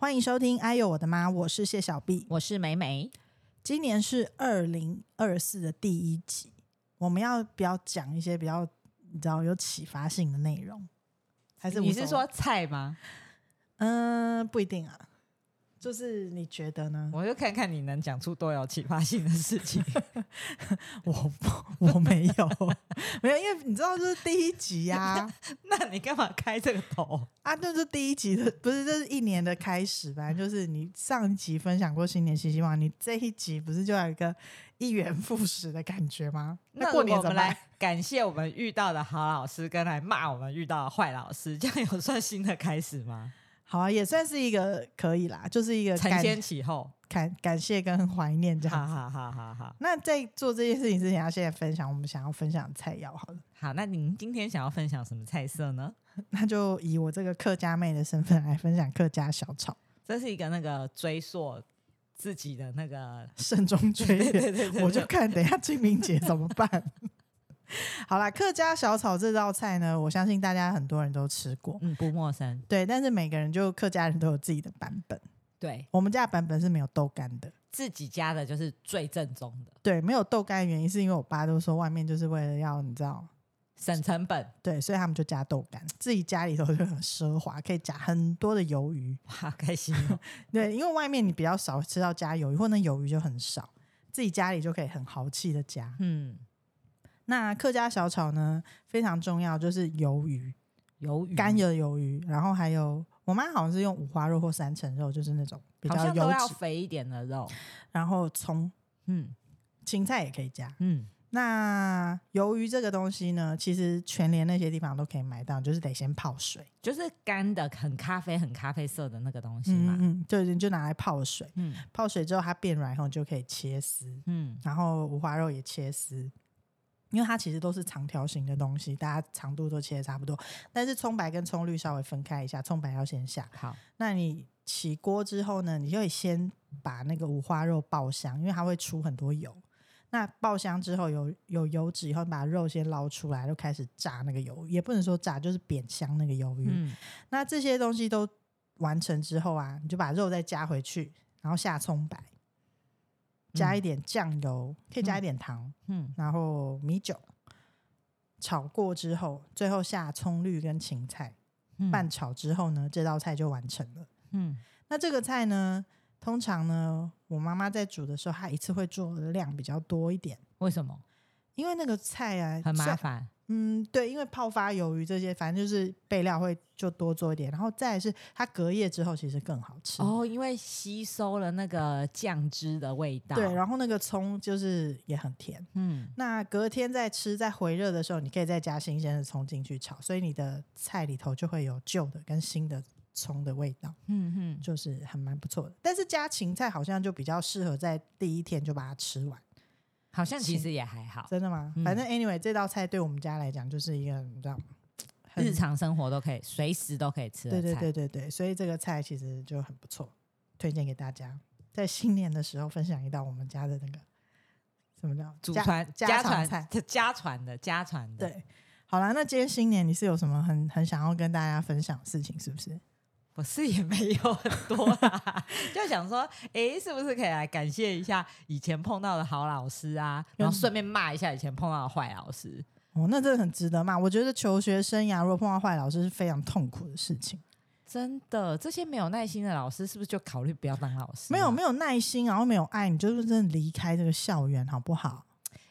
欢迎收听《哎呦我的妈》，我是谢小碧。我是美美，今年是二零二四的第一集，我们要不要讲一些比较你知道有启发性的内容？还是你是说菜吗？嗯、不一定啊，就是你觉得呢？我就看看你能讲出多有启发性的事情。我不，我没有，没有，因为你知道这是第一集呀、那你干嘛开这个头？啊，这是第一集的，不是，这是一年的开始，反正就是你上一集分享过新年新希望，你这一集不是就有一个一元复始的感觉吗？那过年怎么办我们来？感谢我们遇到的好老师，跟来骂我们遇到的坏老师，这样有算新的开始吗？好啊，也算是一个可以啦，就是一个承先启后，感感谢跟怀念这样子。哈哈哈哈哈。那在做这件事情之前，要先分享我们想要分享的菜肴好了。好，那您今天想要分享什么菜色呢？那就以我这个客家妹的身份来分享客家小炒，这是一个那个追溯自己的那个，慎终追 远。我就看等一下清明节怎么办。好啦，客家小炒这道菜呢，我相信大家很多人都吃过，嗯，不陌生。对，但是每个人就客家人都有自己的版本。对我们家的版本是没有豆干的，自己家的就是最正宗的，对，没有豆干的原因是因为我爸都说外面就是为了要你知道，省成本。对，所以他们就加豆干，自己家里头就很奢华，可以加很多的鱿鱼。好，开心哦！对，因为外面你比较少吃到加鱿鱼，或那鱿鱼就很少，自己家里就可以很豪气的加。嗯，那客家小炒呢，非常重要，就是鱿鱼，鱿鱼干的鱿鱼，然后还有我妈好像是用五花肉或三层肉，就是那种比较都要油脂，肥一点的肉。然后葱、嗯芹菜也可以加。嗯，那鱿鱼这个东西呢，其实全联那些地方都可以买到，就是得先泡水，就是干的，很咖啡、很咖啡色的那个东西嘛。嗯嗯，对，你就拿来泡水，嗯泡水之后它变软后就可以切丝，嗯然后五花肉也切丝，因为它其实都是长条形的东西，大家长度都切的差不多，但是葱白跟葱绿稍微分开一下，葱白要先下。好，那你起锅之后呢，你就可以先把那个五花肉爆香，因为它会出很多油。那爆香之后有有油脂以后，你把肉先捞出来，就开始炸那个鱿鱼，也不能说炸，就是煸香那个鱿鱼。嗯那这些东西都完成之后啊，你就把肉再加回去，然后下葱白，加一点酱油，可以加一点糖，嗯。然后米酒，炒过之后，最后下葱绿跟芹菜，嗯。拌炒之后呢，这道菜就完成了。嗯。那这个菜呢，通常呢，我妈妈在煮的时候，她一次会做的量比较多一点，为什么？因为那个菜啊很麻虽烦？嗯，对，因为泡发鱿鱼这些，反正就是备料会就多做一点，然后再来是它隔夜之后其实更好吃。哦，因为吸收了那个酱汁的味道。对，然后那个葱就是也很甜。嗯那隔天再吃，在回热的时候，你可以再加新鲜的葱进去炒，所以你的菜里头就会有旧的跟新的葱的味道，嗯哼，就是还蛮不错的。但是加芹菜好像就比较适合在第一天就把它吃完，好像其实也还好，真的吗？嗯反正 anyway，这道菜对我们家来讲就是一个你知道很日常生活都可以，随时都可以吃的对菜。对对对对，所以这个菜其实就很不错，推荐给大家。在新年的时候分享一道我们家的那个什么叫家祖传家家传。家传的家传的。对，好啦，那今天新年你是有什么很很想要跟大家分享的事情？是不是？我是也没有很多啦，就想说，诶，是不是可以来感谢一下以前碰到的好老师啊，然后顺便骂一下以前碰到的坏老师。哦，那真的很值得骂。我觉得求学生涯如果碰到坏老师是非常痛苦的事情，真的，这些没有耐心的老师，是不是就考虑不要当老师、没有没有，有耐心，然后没有爱，你就是真的离开这个校园，好不好？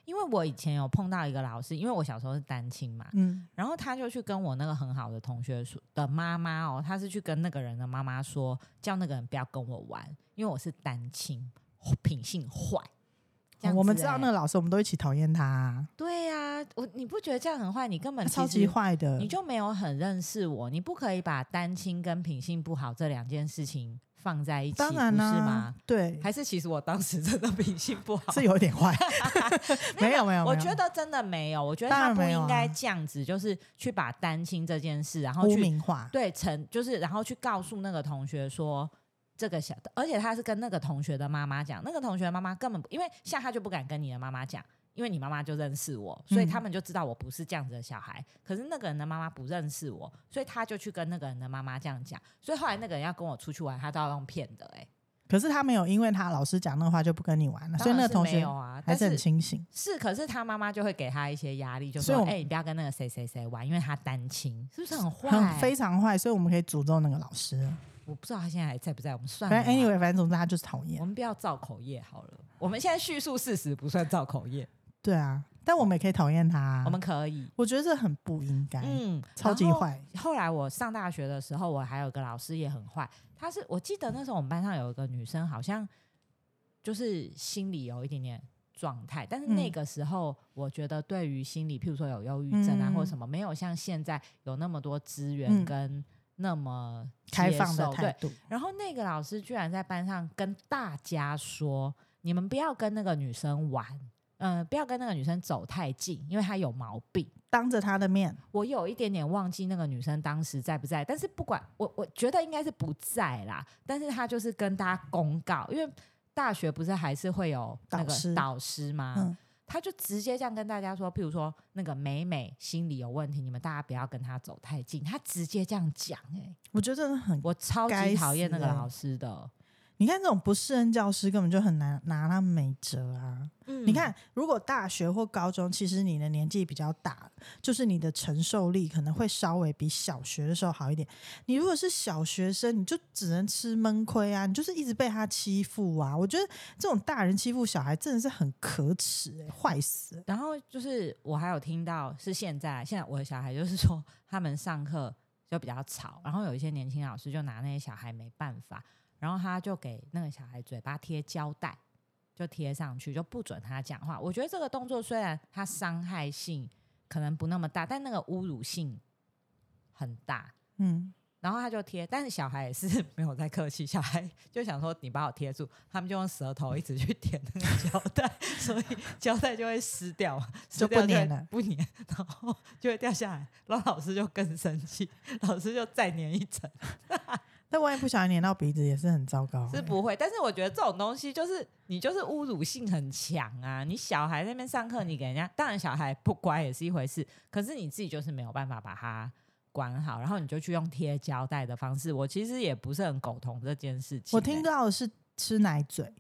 因为我以前有碰到一个老师，因为我小时候是单亲嘛，嗯，然后他就去跟我那个很好的同学说的妈妈哦，他是去跟那个人的妈妈说，叫那个人不要跟我玩，因为我是单亲，品性坏。我们知道欸那个老师，我们都一起讨厌他、啊，对呀、我你不觉得这样很坏？你根本超级坏的。你就没有很认识我，你不可以把单亲跟品性不好这两件事情放在一起，当然啦、不是吗？对，还是其实我当时真的品性不好？是有点坏。没有没有，我觉得真的没有，我觉得他不应该这样子，就是去把单亲这件事，然后污去名化。对成，就是然后去告诉那个同学说。这个小，而且他是跟那个同学的妈妈讲，那个同学的妈妈根本不因为像他就不敢跟你的妈妈讲，因为你妈妈就认识我，所以嗯他们就知道我不是这样子的小孩。可是那个人的妈妈不认识我，所以他就去跟那个人的妈妈这样讲。所以后来那个人要跟我出去玩，他都要用骗的、欸，可是他没有因为他老师讲那个话就不跟你玩了，所以那个同学有啊，还是很清醒。是，可是他妈妈就会给他一些压力，就所以我：“说哎、你不要跟那个谁谁谁玩，因为他单亲，是不是很坏？很非常坏，所以我们可以诅咒那个老师。我不知道他现在还在不在，我们算了反正。anyway，反正总之他就是讨厌我厌。们不要造口业好了。我们现在叙述事实不算造口业，对啊，但我们也可以讨厌他啊。我们可以。我觉得这很不应该，嗯，超级坏。后来我上大学的时候，我还有个老师也很坏，他是我记得那时候我们班上有一个女生，好像就是心里有一点点状态，但是那嗯个时候我觉得对于心理，譬如说有忧郁症啊、嗯或者什么，没有像现在有那么多资源嗯跟那么接开放的。态度，然后那个老师居然在班上跟大家说：“你们不要跟那个女生玩，嗯、不要跟那个女生走太近，因为她有毛病。”当着她的面，我有一点点忘记那个女生当时在不在，但是不管我，我觉得应该是不在啦。但是她就是跟大家公告，因为大学不是还是会有那个导师吗？嗯，他就直接这样跟大家说，譬如说那个美美心理有问题，你们大家不要跟她走太近。他直接这样讲、欸，我觉得真的很。我超级讨厌那个老师的。你看这种不适任教师根本就很难拿他没辙啊！嗯你看，如果大学或高中，其实你的年纪比较大，就是你的承受力可能会稍微比小学的时候好一点。你如果是小学生，你就只能吃闷亏啊，你就是一直被他欺负啊。我觉得这种大人欺负小孩真的是很可耻、欸，坏死。然后就是我还有听到是现在，现在我的小孩就是说他们上课就比较吵，然后有一些年轻老师就拿那些小孩没办法，然后他就给那个小孩嘴巴贴胶带，就贴上去，就不准他讲话。我觉得这个动作虽然它伤害性可能不那么大，但那个侮辱性很大。嗯，然后他就贴，但是小孩也是没有在客气，小孩就想说你把我贴住，他们就用舌头一直去舔那个胶带，所以胶带就会撕掉就不粘了。不粘，然后就会掉下来，然后老师就更生气，老师就再粘一层，但万一不小心粘到鼻子，也是很糟糕、欸。是不会。但是我觉得这种东西就是你就是侮辱性很强啊，你小孩在那边上课，你给人家，当然小孩不乖也是一回事，可是你自己就是没有办法把它。管好，然后你就去用贴胶带的方式。我其实也不是很苟同这件事情欸、我听到的是吃奶嘴，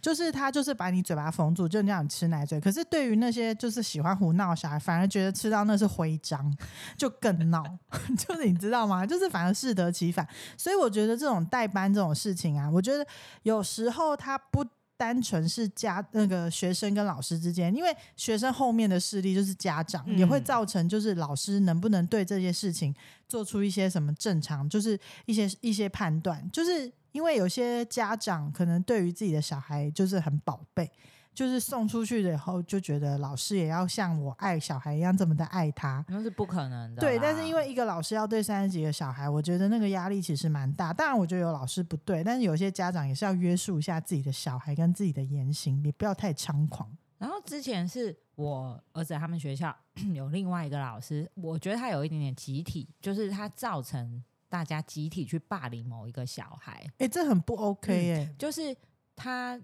就是他就是把你嘴巴缝住，就让你吃奶嘴。可是对于那些就是喜欢胡闹小孩，反而觉得吃到那是徽章，就更闹。就是你知道吗？就是反而适得其反。所以我觉得这种代班这种事情啊，我觉得有时候他不。单纯是家那个学生跟老师之间，因为学生后面的势力就是家长，嗯也会造成就是老师能不能对这些事情做出一些什么正常，就是一些一些判断，就是因为有些家长可能对于自己的小孩就是很宝贝，就是送出去了以后就觉得老师也要像我爱小孩一样这么的爱他。那是不可能的。对，但是因为一个老师要对三十几个小孩，我觉得那个压力其实蛮大。当然，我觉得有老师不对，但是有些家长也是要约束一下自己的小孩跟自己的言行，你不要太猖狂。然后之前是我儿子他们学校 有另外一个老师，我觉得他有一点点集体，就是他造成大家集体去霸凌某一个小孩，哎、这很不 OK 哎、就是他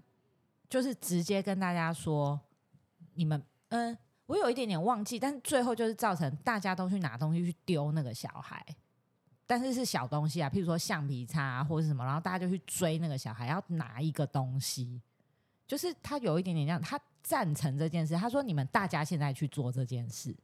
就是直接跟大家说，你们嗯、我有一点点忘记，但是最后就是造成大家都去拿东西去丢那个小孩。但是是小东西啊，譬如说橡皮擦、啊、或者什么，然后大家就去追那个小孩，要拿一个东西，就是他有一点点这样，他赞成这件事，他说你们大家现在去做这件事，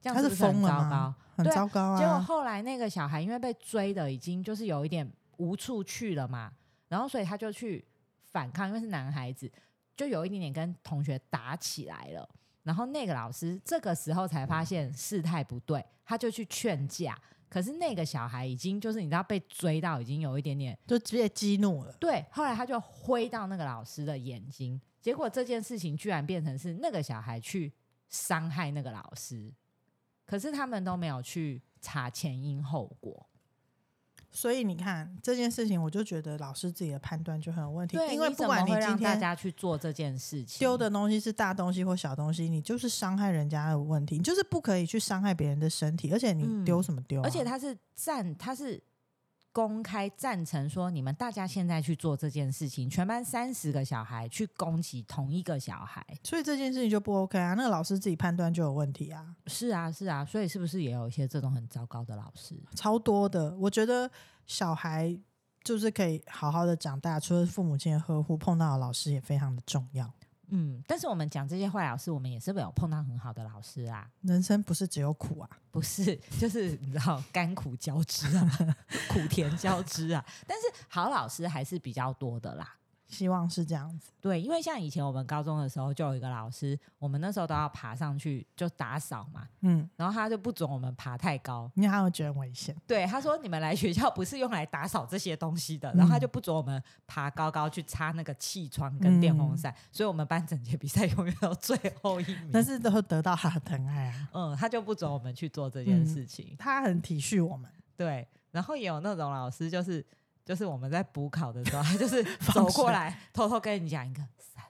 这样他是很糟糕？很糟糕啊结果啊！后来那个小孩因为被追的已经就是有一点无处去了嘛，然后所以他就去反抗，因为是男孩子，就有一点点跟同学打起来了。然后那个老师这个时候才发现事态不对，他就去劝架。可是那个小孩已经就是你知道被追到已经有一点点就直接激怒了。对，后来他就挥到那个老师的眼睛，结果这件事情居然变成是那个小孩去伤害那个老师，可是他们都没有去查前因后果。所以你看这件事情，我就觉得老师自己的判断就很有问题。因为不管你今么会让大家去做这件事情，丢的东西是大东西或小东西，你就是伤害人家的问题，你就是不可以去伤害别人的身体，而且你嗯丢什么丢啊、而且他是占，他是公开赞成说，你们大家现在去做这件事情，全班三十个小孩去攻击同一个小孩。所以这件事情就不 OK 啊，那个老师自己判断就有问题啊，是啊，是啊，所以是不是也有一些这种很糟糕的老师？超多的。我觉得小孩就是可以好好的长大，除了父母亲的呵护，碰到的老师也非常的重要。嗯，但是我们讲这些坏老师，我们也是没有碰到很好的老师啊，人生不是只有苦啊，不是，就是你知道甘苦交织啊，苦甜交织啊。但是好老师还是比较多的啦。希望是这样子。对，因为像以前我们高中的时候，就有一个老师，我们那时候都要爬上去就打扫嘛，嗯，然后他就不准我们爬太高。因为他会觉得危险。对，他说你们来学校不是用来打扫这些东西嗯的，然后他就不准我们爬高高去擦那个气窗跟电风扇，所以我们班整节比赛 永远都最后一名。但是都会得到他的疼爱啊，嗯，他就不准我们去做这件嗯事情。他很体恤我们。对，然后也有那种老师，就是就是我们在补考的时候，他 就是走过水来偷偷跟你讲一个三，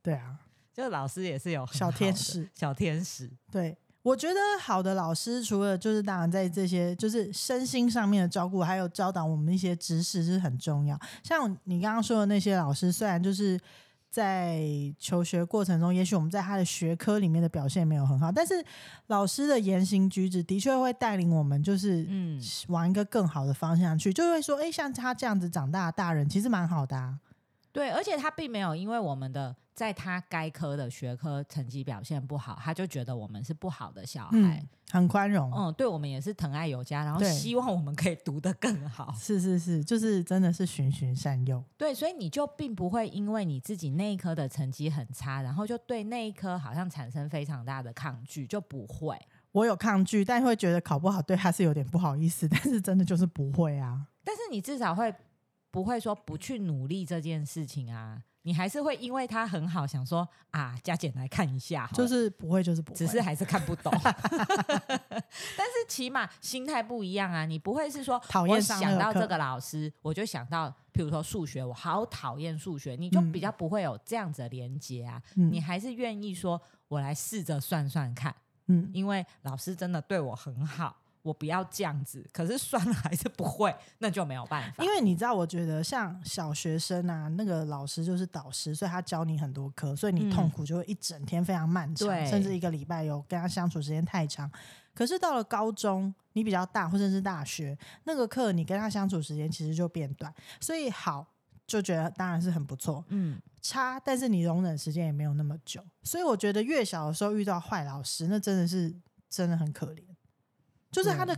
对啊，就是老师也是有小天使。小天使。对，我觉得好的老师，除了就是当然在这些就是身心上面的照顾，还有教导我们一些知识是很重要。像你刚刚说的那些老师，虽然就是在求学过程中，也许我们在他的学科里面的表现没有很好，但是老师的言行举止的确会带领我们，就是嗯，往一个更好的方向去，就会说，哎、像他这样子长大的大人，其实蛮好的啊。对，而且他并没有因为我们的在他该科的学科成绩表现不好，他就觉得我们是不好的小孩嗯。，很宽容。嗯，对我们也是疼爱有加，然后希望我们可以读得更好。是是是，就是真的是循循善诱。对，所以你就并不会因为你自己那一科的成绩很差，然后就对那一科好像产生非常大的抗拒，就不会。我有抗拒，但会觉得考不好对他是有点不好意思，但是真的就是不会啊。但是你至少会不会说不去努力这件事情啊？你还是会因为他很好，想说啊，加减来看一下就是不会，就是不会。只是还是看不懂。但是起码心态不一样啊，你不会是说讨厌想到这个老师，我就想到，比如说数学，我好讨厌数学，你就嗯比较不会有这样子的连接啊。嗯你还是愿意说，我来试着算算看，嗯，因为老师真的对我很好，我不要这样子。可是算了还是不会，那就没有办法。因为你知道，我觉得像小学生啊，那个老师就是导师，所以他教你很多课，所以你嗯痛苦就会一整天非常漫长，对甚至一个礼拜有跟他相处时间太长。可是到了高中，你比较大，或者是大学，那个课你跟他相处时间其实就变短，所以好就觉得当然是很不错。嗯，差，但是你容忍时间也没有那么久，所以我觉得越小的时候遇到坏老师，那真的是真的很可怜，就是他的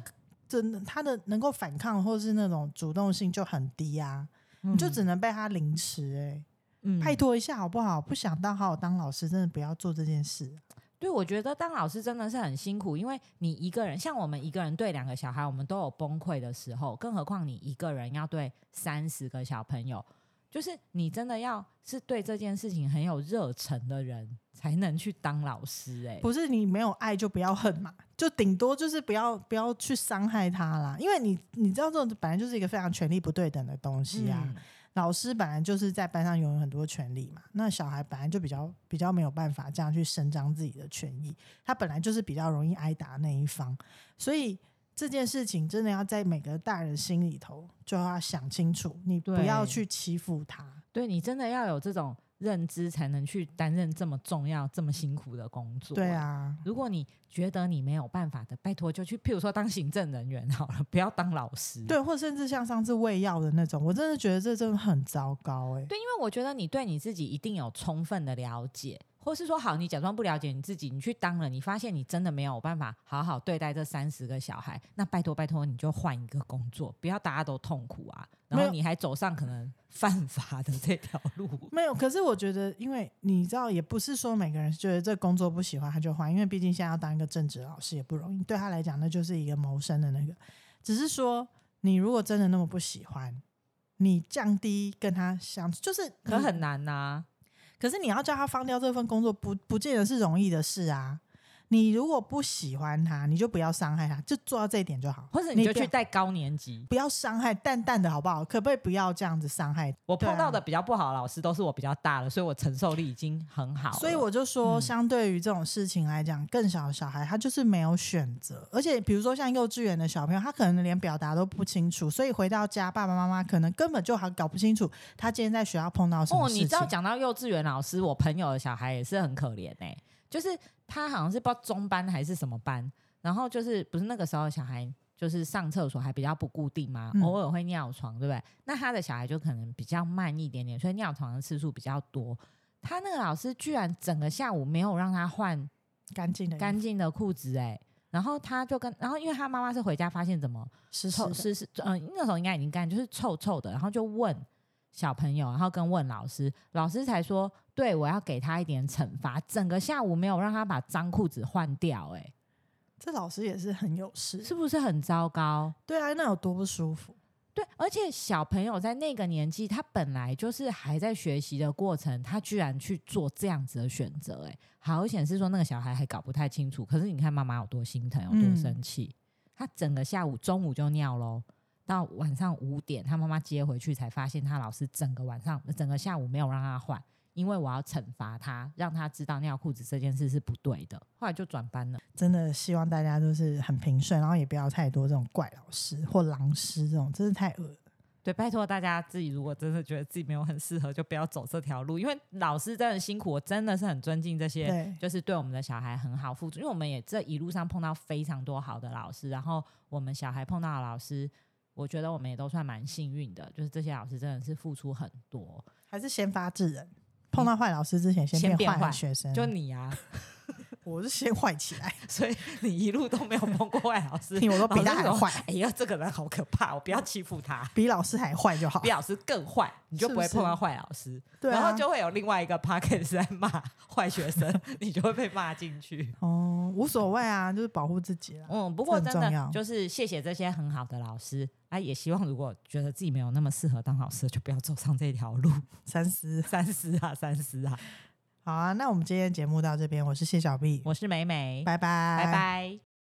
真的他的能够反抗或是那种主动性就很低啊，你就只能被他凌迟哎、嗯拜托一下好不好？不想当好好当老师，真的不要做这件事。对，我觉得当老师真的是很辛苦，因为你一个人，像我们一个人对两个小孩，我们都有崩溃的时候，更何况你一个人要对三十个小朋友，就是你真的要是对这件事情很有热忱的人，才能去当老师、欸。哎，不是你没有爱就不要恨嘛，就顶多就是不要不要去伤害他啦，因为你你知道这种本来就是一个非常权力不对等的东西啊。嗯老师本来就是在班上拥有很多权利嘛，那小孩本来就比较比较没有办法这样去伸张自己的权益，他本来就是比较容易挨打那一方，所以这件事情真的要在每个大人心里头就要想清楚，你不要去欺负他。对你真的要有这种认知，才能去担任这么重要、这么辛苦的工作。对，啊，如果你觉得你没有办法的，拜托就去，譬如说当行政人员好了，不要当老师。对，或甚至像上次喂药的那种，我真的觉得这真的很糟糕哎、对，因为我觉得你对你自己一定有充分的了解，或是说好，你假装不了解你自己，你去当了，你发现你真的没有办法好好对待这三十个小孩，那拜托拜托，你就换一个工作，不要大家都痛苦啊，然没有后你还走上可能犯法的这条路。没有，可是我觉得，因为你知道，也不是说每个人觉得这工作不喜欢他就换，因为毕竟现在要当一个正职老师也不容易，对他来讲那就是一个谋生的那个。只是说，你如果真的那么不喜欢，你降低跟他相处，就是可很难呐、可是你要叫他放掉这份工作，不不见得是容易的事啊。你如果不喜欢他，你就不要伤害他，就做到这一点就好。或者你就去带高年级。不要伤害淡淡的好不好？可不可以不要这样子伤害？我碰到的比较不好的老师都是我比较大了，所以我承受力已经很好。所以我就说，嗯相对于这种事情来讲，更小的小孩他就是没有选择，而且比如说像幼稚园的小朋友，他可能连表达都不清楚，所以回到家爸爸妈妈可能根本就还搞不清楚他今天在学校碰到什么哦，事情。你知道讲到幼稚园老师，我朋友的小孩也是很可怜哎、就是他好像是不知道中班还是什么班，然后就是不是那个时候小孩就是上厕所还比较不固定嘛，嗯偶尔会尿床，对不对？那他的小孩就可能比较慢一点点，所以尿床的次数比较多。他那个老师居然整个下午没有让他换干净的干净的裤子哎、然后他就跟，然后因为他妈妈是回家发现怎么湿湿的臭是是，嗯、那时候应该已经干，就是臭臭的，然后就问小朋友，然后跟问老师，老师才说，对我要给他一点惩罚，整个下午没有让他把脏裤子换掉、欸，这老师也是很有事，是不是很糟糕？对啊，那有多不舒服？对，而且小朋友在那个年纪，他本来就是还在学习的过程，他居然去做这样子的选择，哎，好显示说那个小孩还搞不太清楚。可是你看妈妈有多心疼，有多嗯生气，他整个下午中午就尿喽，到晚上五点，他妈妈接回去才发现他老师整个晚上、整个下午没有让他换，因为我要惩罚他，让他知道尿裤子这件事是不对的。后来就转班了。真的希望大家都是很平顺，然后也不要太多这种怪老师或狼师这种，真是太恶了。对，拜托大家自己，如果真的觉得自己没有很适合，就不要走这条路，因为老师真的辛苦，我真的是很尊敬这些，对，就是对我们的小孩很好付出，因为我们也这一路上碰到非常多好的老师，然后我们小孩碰到的老师，我觉得我们也都算蛮幸运的，就是这些老师真的是付出很多，还是先发制人。碰到坏老师之前，先变坏学生。就你啊，我是先坏起来，所以你一路都没有碰过坏老师，我都比他还坏，哎呀，这个人好可怕，我不要欺负他。比老师还坏就好比。老师更坏，你就不会碰到坏老师。对啊，然后就会有另外一个 p o c k e t 是在骂坏学生，你就会被骂进去。哦，无所谓啊，就是保护自己了。嗯，不过真的就是谢谢这些很好的老师啊，也希望如果觉得自己没有那么适合当老师，就不要走上这条路。三思。三思啊，三思啊！好啊，那我们今天节目到这边，我是谢小碧，我是美美，拜拜，拜拜